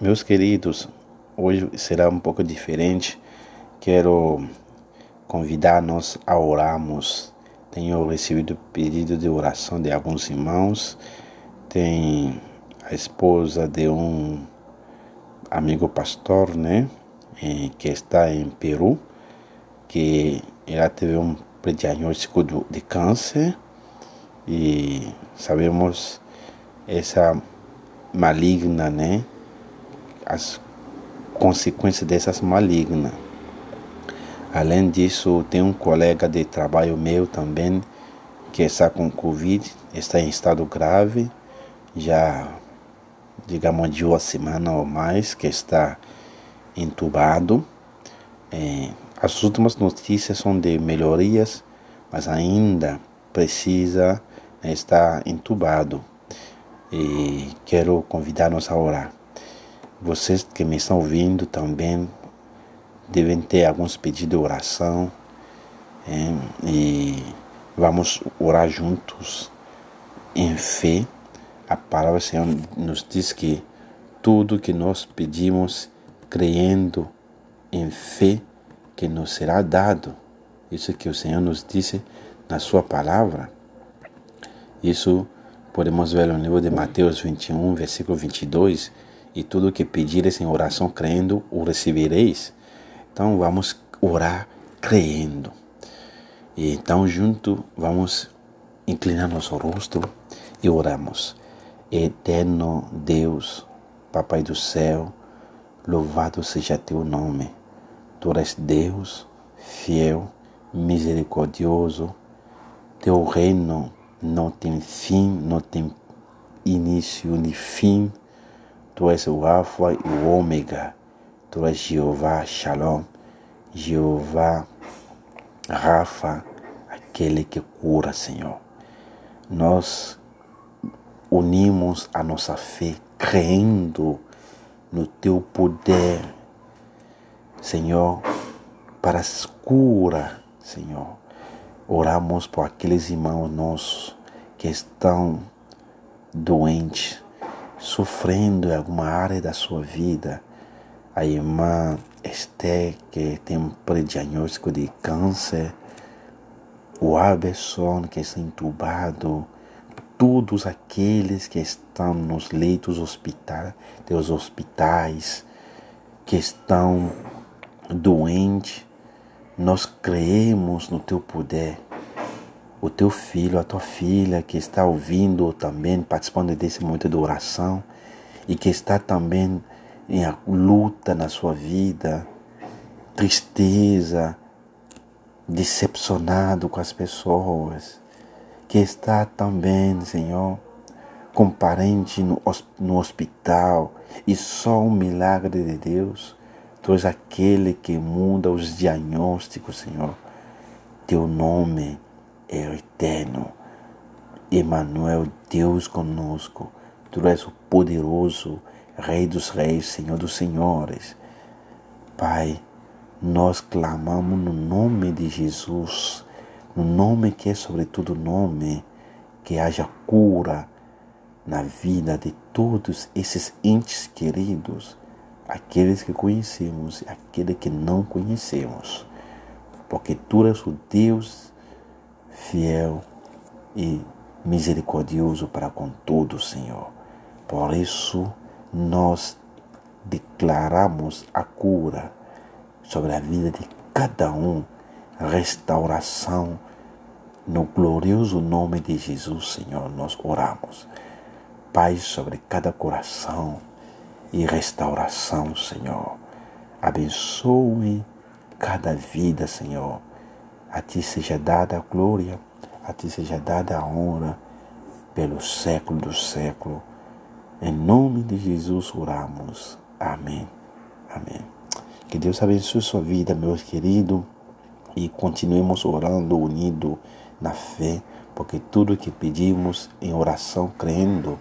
Meus queridos, hoje será um pouco diferente. Quero convidar-nos a orarmos. Tenho recebido pedido de oração de alguns irmãos. Tem a esposa de um amigo pastor, né? Que está em Peru, que ela teve um diagnóstico de câncer e sabemos essa maligna, né? As consequências dessas malignas. Além disso, tem um colega de trabalho meu também que está com Covid, está em estado grave, já digamos de uma semana ou mais que está entubado. É, as últimas notícias são de melhorias, mas ainda precisa né, estar entubado. E quero convidar-nos a orar. Vocês que me estão ouvindo também devem ter alguns pedidos de oração é, e vamos orar juntos em fé. A palavra do Senhor nos diz que tudo que nós pedimos, crendo em fé, que nos será dado. Isso que o Senhor nos disse na Sua palavra. Isso podemos ver no livro de Mateus 21, versículo 22. E tudo que pedires em oração crendo, o recebereis. Então vamos orar crendo. E então junto vamos inclinar nosso rosto e oramos. Eterno Deus, Papai do céu, louvado seja teu nome. Tu és Deus, fiel, misericordioso. Teu reino não tem fim, não tem início nem fim. Tu és o Alfa e o Ômega. Tu és Jeová Shalom, Jeová Rafa, aquele que cura, Senhor. Nós unimos a nossa fé crendo no teu poder, Senhor, para a cura, Senhor. Oramos por aqueles irmãos nossos que estão doentes, sofrendo em alguma área da sua vida. A irmã Esther, que tem um prediagnóstico de câncer, o Aberson, que está entubado, todos aqueles que estão nos leitos hospitais, dos hospitais, que estão doentes, nós creemos no teu poder. O teu filho, a tua filha que está ouvindo também, participando desse momento de oração e que está também em luta na sua vida, tristeza, decepcionado com as pessoas, que está também, Senhor, com parente no, hospital e só um milagre de Deus. Tu és aquele que muda os diagnósticos, Senhor. Teu nome é eterno. Emmanuel, Deus conosco. Tu és o poderoso Rei dos Reis, Senhor dos Senhores. Pai, nós clamamos no nome de Jesus, no nome que é sobretudo nome, que haja cura na vida de todos esses entes queridos, aqueles que conhecemos e aqueles que não conhecemos, porque Tu és o Deus fiel e misericordioso para com todos, Senhor. Por isso, nós declaramos a cura sobre a vida de cada um, restauração no glorioso nome de Jesus, Senhor, nós oramos. Pai, sobre cada coração e restauração, Senhor. Abençoe cada vida, Senhor. A Ti seja dada a glória, a Ti seja dada a honra pelo século do século. Em nome de Jesus oramos. Amém. Amém. Que Deus abençoe sua vida, meus queridos, e continuemos orando unido na fé, porque tudo que pedimos em oração, crendo,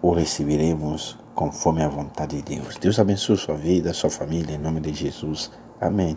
o receberemos conforme a vontade de Deus. Deus abençoe sua vida, sua família, em nome de Jesus. Amém.